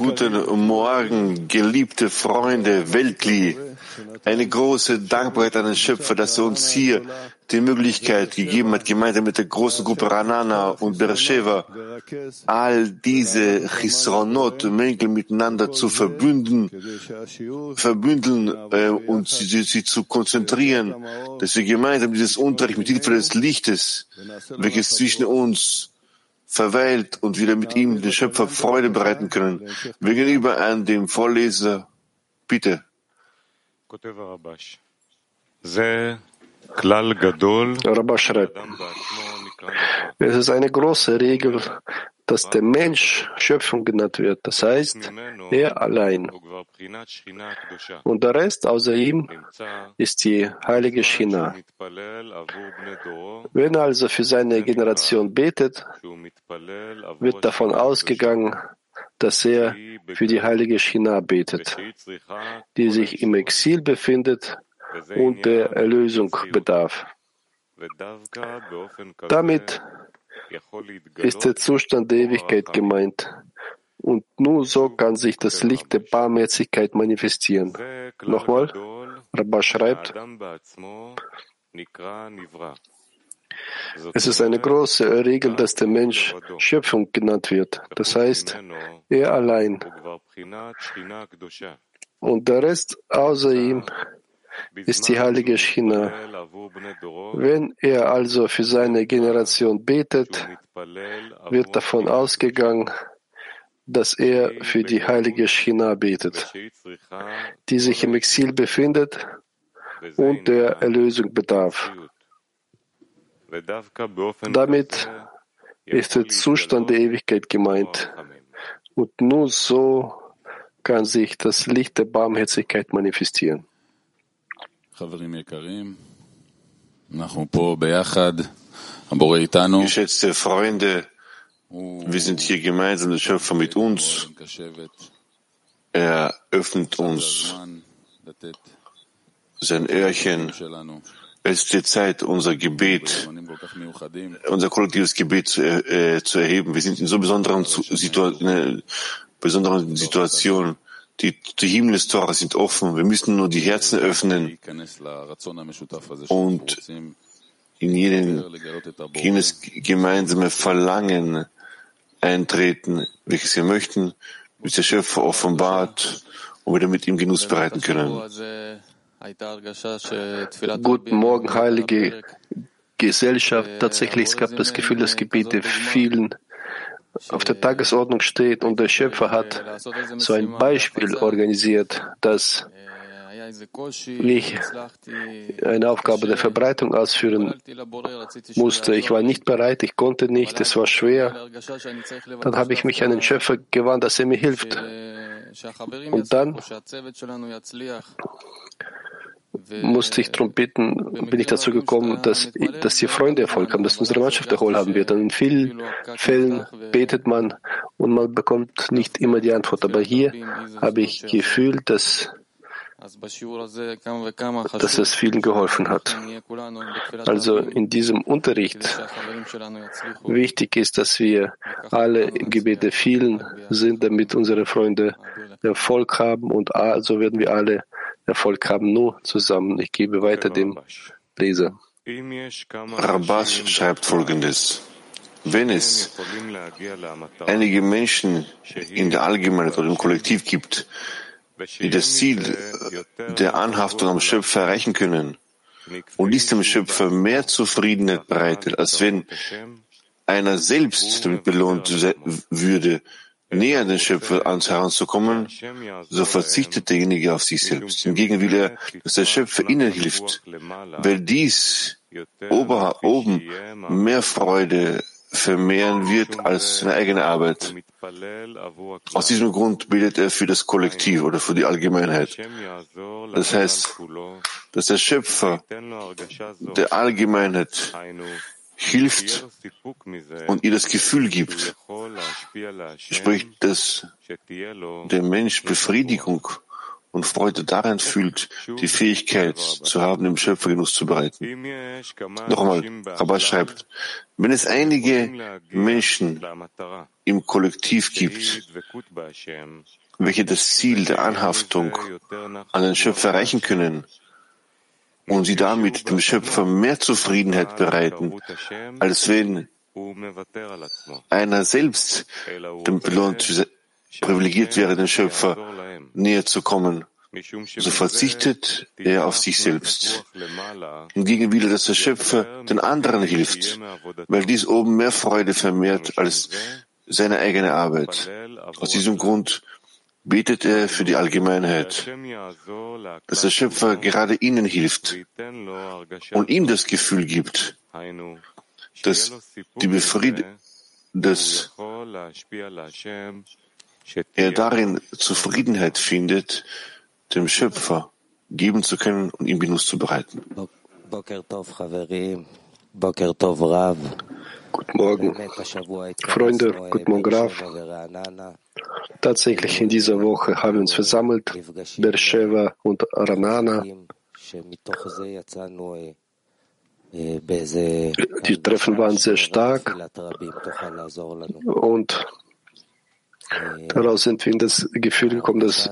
Guten Morgen, geliebte Freunde, Weltli. Eine große Dankbarkeit an den Schöpfer, dass er uns hier die Möglichkeit gegeben hat, gemeinsam mit der großen Gruppe Ranana und Beersheva, all diese Chisronot, Mängel miteinander zu verbünden, verbündeln äh, und sie, sie, zu konzentrieren, dass wir gemeinsam dieses Unterricht mit Hilfe des Lichtes, welches zwischen uns verweilt und wieder mit ihm den Schöpfer Freude bereiten können. Wir gehen über an dem Vorleser. Bitte. Rabba schreibt, es ist eine große Regel, dass der Mensch Schöpfung genannt wird, das heißt, er allein. Und der Rest außer ihm ist die heilige China. Wenn er also für seine Generation betet, wird davon ausgegangen, dass er für die heilige China betet, die sich im Exil befindet und der Erlösung bedarf. Damit ist der Zustand der Ewigkeit gemeint. Und nur so kann sich das Licht der Barmherzigkeit manifestieren. Nochmal, Rabba schreibt, es ist eine große Regel, dass der Mensch Schöpfung genannt wird. Das heißt, er allein. Und der Rest außer ihm ist die heilige China. Wenn er also für seine Generation betet, wird davon ausgegangen, dass er für die heilige China betet, die sich im Exil befindet und der Erlösung bedarf. Damit ist der Zustand der Ewigkeit gemeint. Und nur so kann sich das Licht der Barmherzigkeit manifestieren. Geschätzte Freunde, wir sind hier gemeinsam, der Schöpfer mit uns. Er öffnet uns sein Öhrchen. Es ist die Zeit, unser Gebet, unser kollektives Gebet zu, äh, zu erheben. Wir sind in so besonderen, Situ in besonderen Situation. Die, die Himmelstore sind offen. Wir müssen nur die Herzen öffnen und in jenes gemeinsame Verlangen eintreten, welches wir möchten, bis der Schöpfer offenbart und wir damit ihm Genuss bereiten können. Guten Morgen, heilige Gesellschaft. Tatsächlich, es gab das Gefühl, das Gebet der vielen auf der Tagesordnung steht und der Schöpfer hat so ein Beispiel organisiert, dass ich eine Aufgabe der Verbreitung ausführen musste. Ich war nicht bereit, ich konnte nicht, es war schwer. Dann habe ich mich an den Schöpfer gewandt, dass er mir hilft. Und dann musste ich darum bitten, bin ich dazu gekommen, dass, dass die Freunde Erfolg haben, dass unsere Mannschaft Erfolg haben wird. Und in vielen Fällen betet man und man bekommt nicht immer die Antwort. Aber hier habe ich gefühlt, dass dass es vielen geholfen hat. Also in diesem Unterricht wichtig ist, dass wir alle im Gebet der vielen sind, damit unsere Freunde Erfolg haben und so werden wir alle Erfolg haben, nur zusammen. Ich gebe weiter dem Leser. Rabbas schreibt Folgendes. Wenn es einige Menschen in der Allgemeinheit oder im Kollektiv gibt, die das Ziel der Anhaftung am Schöpfer erreichen können und dies dem Schöpfer mehr Zufriedenheit bereitet, als wenn einer selbst damit belohnt würde, näher an den Schöpfer ans heranzukommen, so verzichtet derjenige auf sich selbst. Hingegen will er, dass der Schöpfer ihnen hilft, weil dies oben mehr Freude vermehren wird als seine eigene Arbeit. Aus diesem Grund betet er für das Kollektiv oder für die Allgemeinheit. Das heißt, dass der Schöpfer der Allgemeinheit hilft und ihr das Gefühl gibt, sprich, dass der Mensch Befriedigung und Freude daran fühlt, die Fähigkeit zu haben, dem Schöpfer Genuss zu bereiten. Noch einmal, Rabbi schreibt, wenn es einige Menschen im Kollektiv gibt, welche das Ziel der Anhaftung an den Schöpfer erreichen können und sie damit dem Schöpfer mehr Zufriedenheit bereiten, als wenn einer selbst dem belohnt privilegiert wäre, den Schöpfer näher zu kommen, so verzichtet er auf sich selbst. Hingegen will er, dass der Schöpfer den anderen hilft, weil dies oben mehr Freude vermehrt als seine eigene Arbeit. Aus diesem Grund betet er für die Allgemeinheit, dass der Schöpfer gerade ihnen hilft und ihm das Gefühl gibt, dass die Befriedigung, dass er darin Zufriedenheit findet, dem Schöpfer geben zu können und ihm Genuss zu bereiten. Guten Morgen, Freunde, guten Morgen, Rav. Tatsächlich in dieser Woche haben wir uns versammelt, Beersheba und Ranana. Die Treffen waren sehr stark und Daraus sind wir in das Gefühl gekommen, dass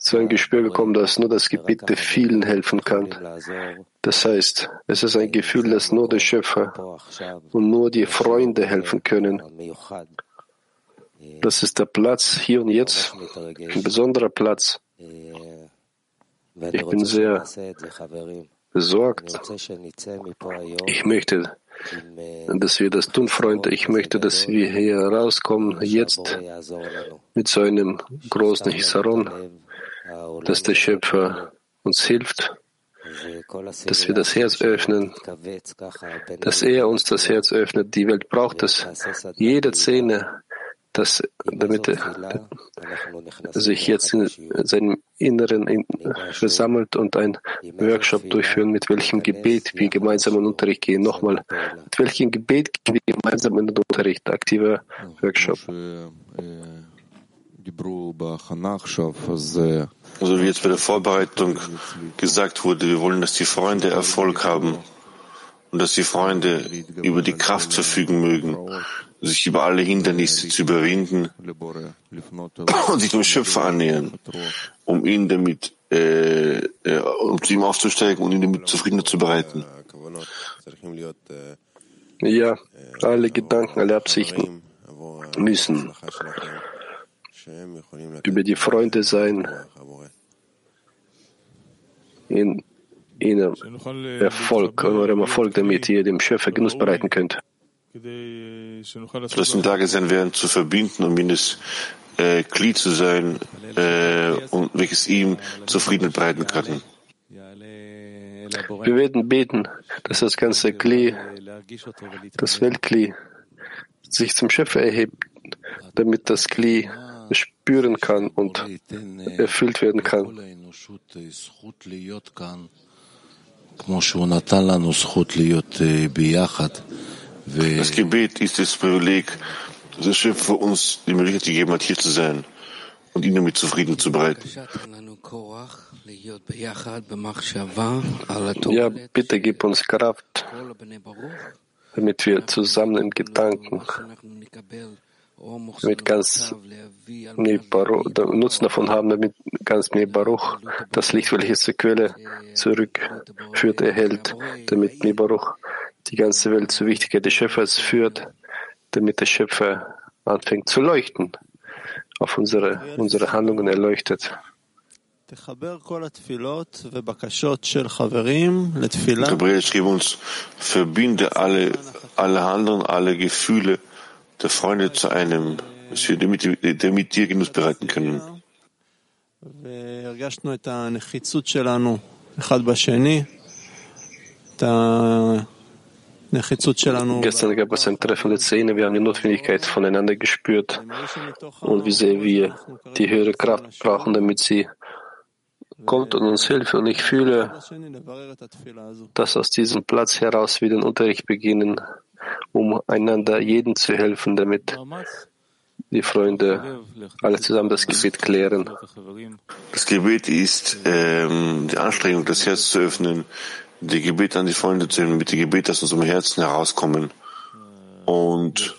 zu einem Gespür gekommen, dass nur das Gebet der vielen helfen kann. Das heißt, es ist ein Gefühl, dass nur der Schöpfer und nur die Freunde helfen können. Das ist der Platz hier und jetzt, ein besonderer Platz. Ich bin sehr besorgt. Ich möchte dass wir das tun, Freunde. Ich möchte, dass wir hier rauskommen, jetzt mit so einem großen Hisaron, dass der Schöpfer uns hilft, dass wir das Herz öffnen, dass er uns das Herz öffnet. Die Welt braucht es. Jede Szene dass, damit er sich jetzt in seinem Inneren versammelt und ein Workshop durchführen, mit welchem Gebet wir gemeinsam in Unterricht gehen. Nochmal, mit welchem Gebet gehen wir gemeinsam in den Unterricht? Aktiver Workshop. Also wie jetzt bei der Vorbereitung gesagt wurde, wir wollen, dass die Freunde Erfolg haben und dass die Freunde über die Kraft verfügen mögen, sich über alle Hindernisse zu überwinden und sich dem Schöpfer annähern, um ihn damit, äh, äh, um zu ihm aufzusteigen und ihn damit Zufriedenheit zu bereiten. Ja, alle Gedanken, alle Absichten müssen über die Freunde sein, in ihnen Erfolg, eurem Erfolg, damit ihr dem Schöpfer Genuss bereiten könnt dass in Lage sein werden, zu verbinden, um jenes äh, Glied zu sein, äh, und welches ihm Zufriedenheit bereiten kann. Wir werden beten, dass das ganze Kli, das Weltkli, sich zum Schöpfer erhebt, damit das Kli spüren kann und erfüllt werden kann. Das Gebet ist das Privileg, dass der Schöpfer uns die Möglichkeit gegeben hat, hier zu sein und ihn damit zufrieden zu bereiten. Ja, bitte gib uns Kraft, damit wir zusammen im Gedanken mit ganz Baruch, Nutzen davon haben, damit ganz Baruch das Licht, welches zur Quelle zurückführt, erhält, damit Baruch die ganze Welt zur Wichtigkeit des Schöpfers führt, damit der Schöpfer anfängt zu leuchten, auf unsere, unsere Handlungen erleuchtet. Gabriel schrieb uns, verbinde alle, alle Handlungen, alle Gefühle der Freunde zu einem, dass wir damit, damit dir Genuss bereiten können. Gestern gab es ein Treffen der Zähne. Wir haben die Notwendigkeit voneinander gespürt und wie sehr wir die höhere Kraft brauchen, damit sie kommt und uns hilft. Und ich fühle, dass aus diesem Platz heraus wir den Unterricht beginnen, um einander jeden zu helfen, damit die Freunde alle zusammen das Gebet klären. Das Gebet ist ähm, die Anstrengung, das Herz zu öffnen, die Gebet an die Freunde zu hören, mit dem Gebet, dass unserem Herzen herauskommen und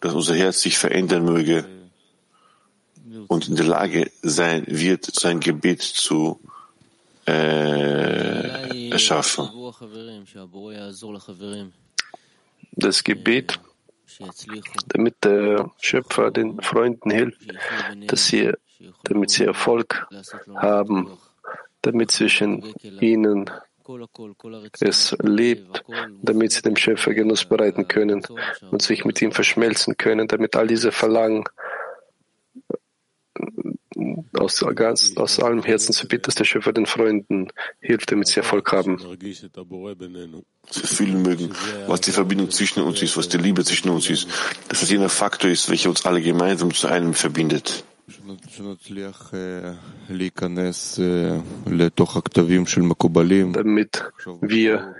dass unser Herz sich verändern möge und in der Lage sein wird, sein Gebet zu äh, erschaffen. Das Gebet, damit der Schöpfer den Freunden hilft, dass sie, damit sie Erfolg haben, damit zwischen ihnen es lebt, damit sie dem Schöpfer Genuss bereiten können und sich mit ihm verschmelzen können, damit all diese Verlangen aus, ganz, aus allem Herzen zu bitten, dass der Schöpfer den Freunden hilft, damit sie Erfolg haben. Sie fühlen mögen, was die Verbindung zwischen uns ist, was die Liebe zwischen uns ist, dass es jener Faktor ist, welcher uns alle gemeinsam zu einem verbindet. Damit wir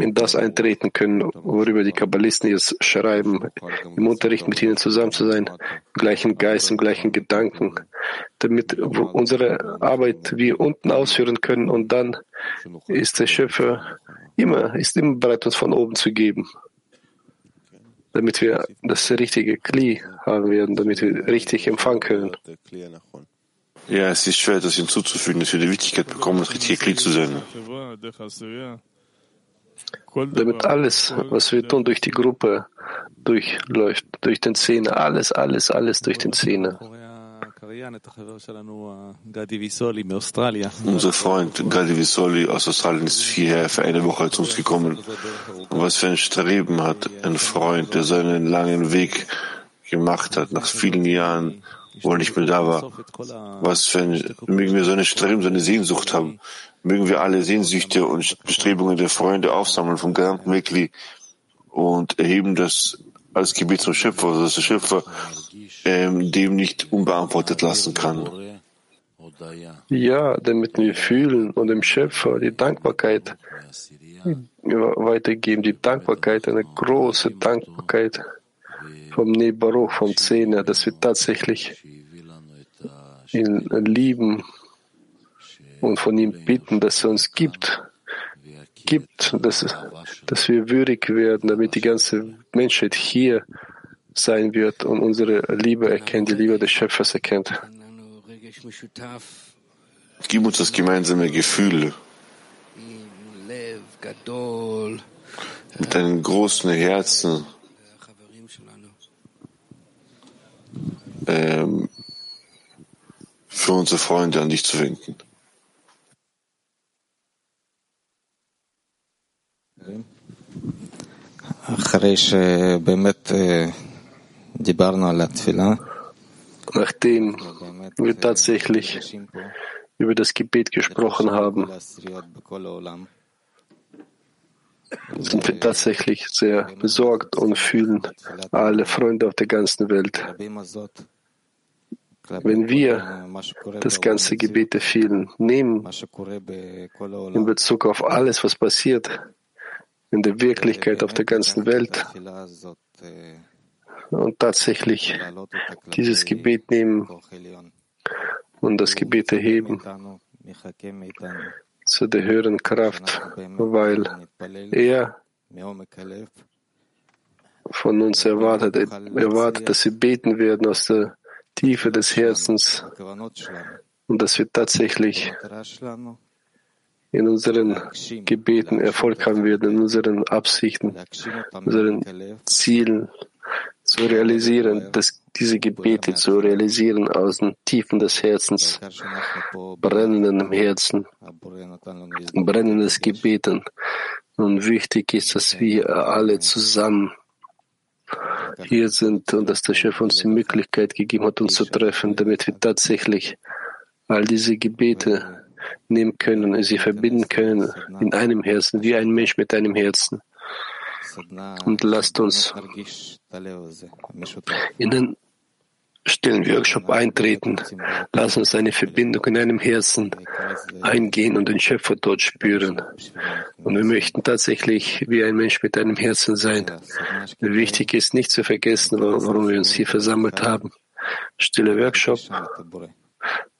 in das eintreten können, worüber die Kabbalisten jetzt schreiben, im Unterricht mit ihnen zusammen zu sein, im gleichen Geist, im gleichen Gedanken, damit unsere Arbeit wir unten ausführen können und dann ist der Schöpfer immer, ist immer bereit, uns von oben zu geben, damit wir das richtige Kli haben werden, damit wir richtig empfangen können. Ja, es ist schwer, das hinzuzufügen, dass wir die Wichtigkeit bekommen, das richtige Glied zu sein. Damit alles, was wir tun, durch die Gruppe durchläuft, durch den Zähne, alles, alles, alles durch den Zähne. Unser Freund Gadi Visoli aus Australien ist hierher für eine Woche zu uns gekommen. Und was für ein Streben hat ein Freund, der so einen langen Weg gemacht hat, nach vielen Jahren wo er nicht mehr da war. Was für ein, mögen wir so eine Streben, so eine Sehnsucht haben. Mögen wir alle Sehnsüchte und Bestrebungen der Freunde aufsammeln vom gesamten Wegli und erheben das als Gebet zum Schöpfer, dass der Schöpfer ähm, dem nicht unbeantwortet lassen kann. Ja, damit wir fühlen und dem Schöpfer die Dankbarkeit weitergeben, die Dankbarkeit, eine große Dankbarkeit vom Nebaruch, vom Zehner, dass wir tatsächlich ihn lieben und von ihm bitten, dass er uns gibt, gibt, dass, dass wir würdig werden, damit die ganze Menschheit hier sein wird und unsere Liebe erkennt, die Liebe des Schöpfers erkennt. Gib uns das gemeinsame Gefühl mit einem großen Herzen, ähm, für unsere Freunde an dich zu wenden. Nachdem wir tatsächlich über das Gebet gesprochen haben, sind wir tatsächlich sehr besorgt und fühlen alle Freunde auf der ganzen Welt. Wenn wir das ganze Gebet der vielen nehmen, in Bezug auf alles, was passiert, in der Wirklichkeit auf der ganzen Welt, und tatsächlich dieses Gebet nehmen und das Gebet erheben. Zu der höheren Kraft, weil er von uns erwartet, erwartet, dass wir beten werden aus der Tiefe des Herzens und dass wir tatsächlich in unseren Gebeten Erfolg haben werden, in unseren Absichten, unseren Zielen zu realisieren, dass diese Gebete zu realisieren aus den Tiefen des Herzens, brennenden im Herzen, brennendes Gebeten. Und wichtig ist, dass wir alle zusammen hier sind und dass der Chef uns die Möglichkeit gegeben hat, uns zu treffen, damit wir tatsächlich all diese Gebete nehmen können sie verbinden können in einem Herzen, wie ein Mensch mit einem Herzen. Und lasst uns in den stillen Workshop eintreten. Lass uns eine Verbindung in einem Herzen eingehen und den Schöpfer dort spüren. Und wir möchten tatsächlich wie ein Mensch mit einem Herzen sein. Wichtig ist nicht zu vergessen, warum wir uns hier versammelt haben. Stille Workshop.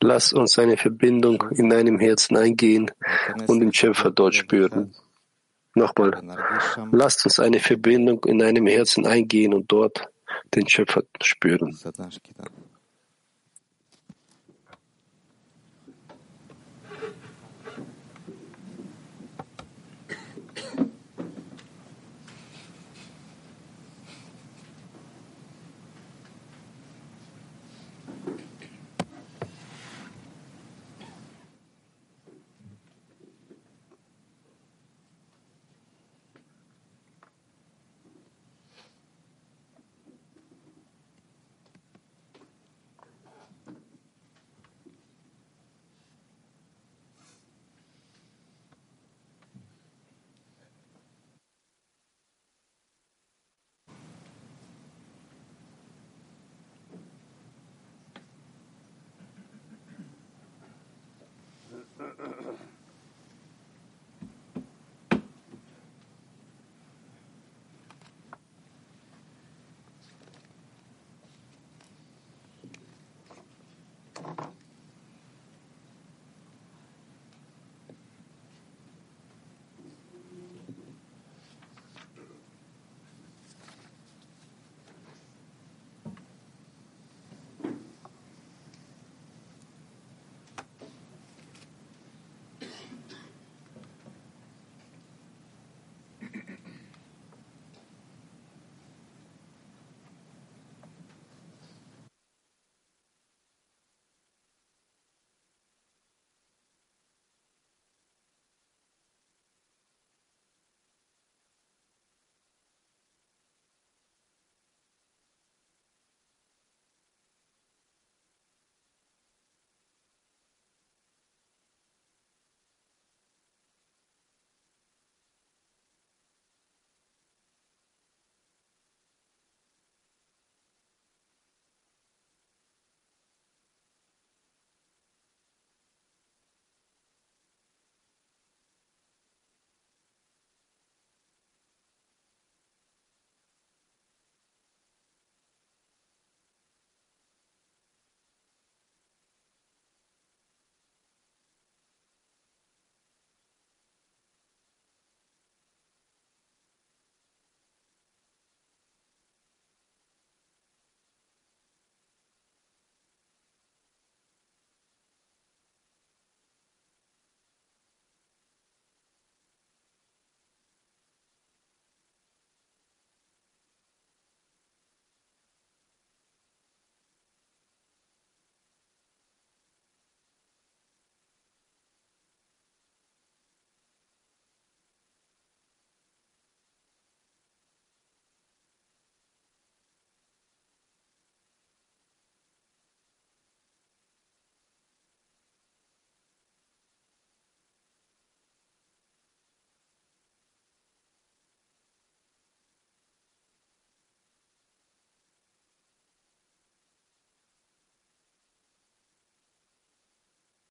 Lass uns eine Verbindung in einem Herzen eingehen und den Schöpfer dort spüren. Nochmal, lasst uns eine Verbindung in einem Herzen eingehen und dort den Schöpfer spüren.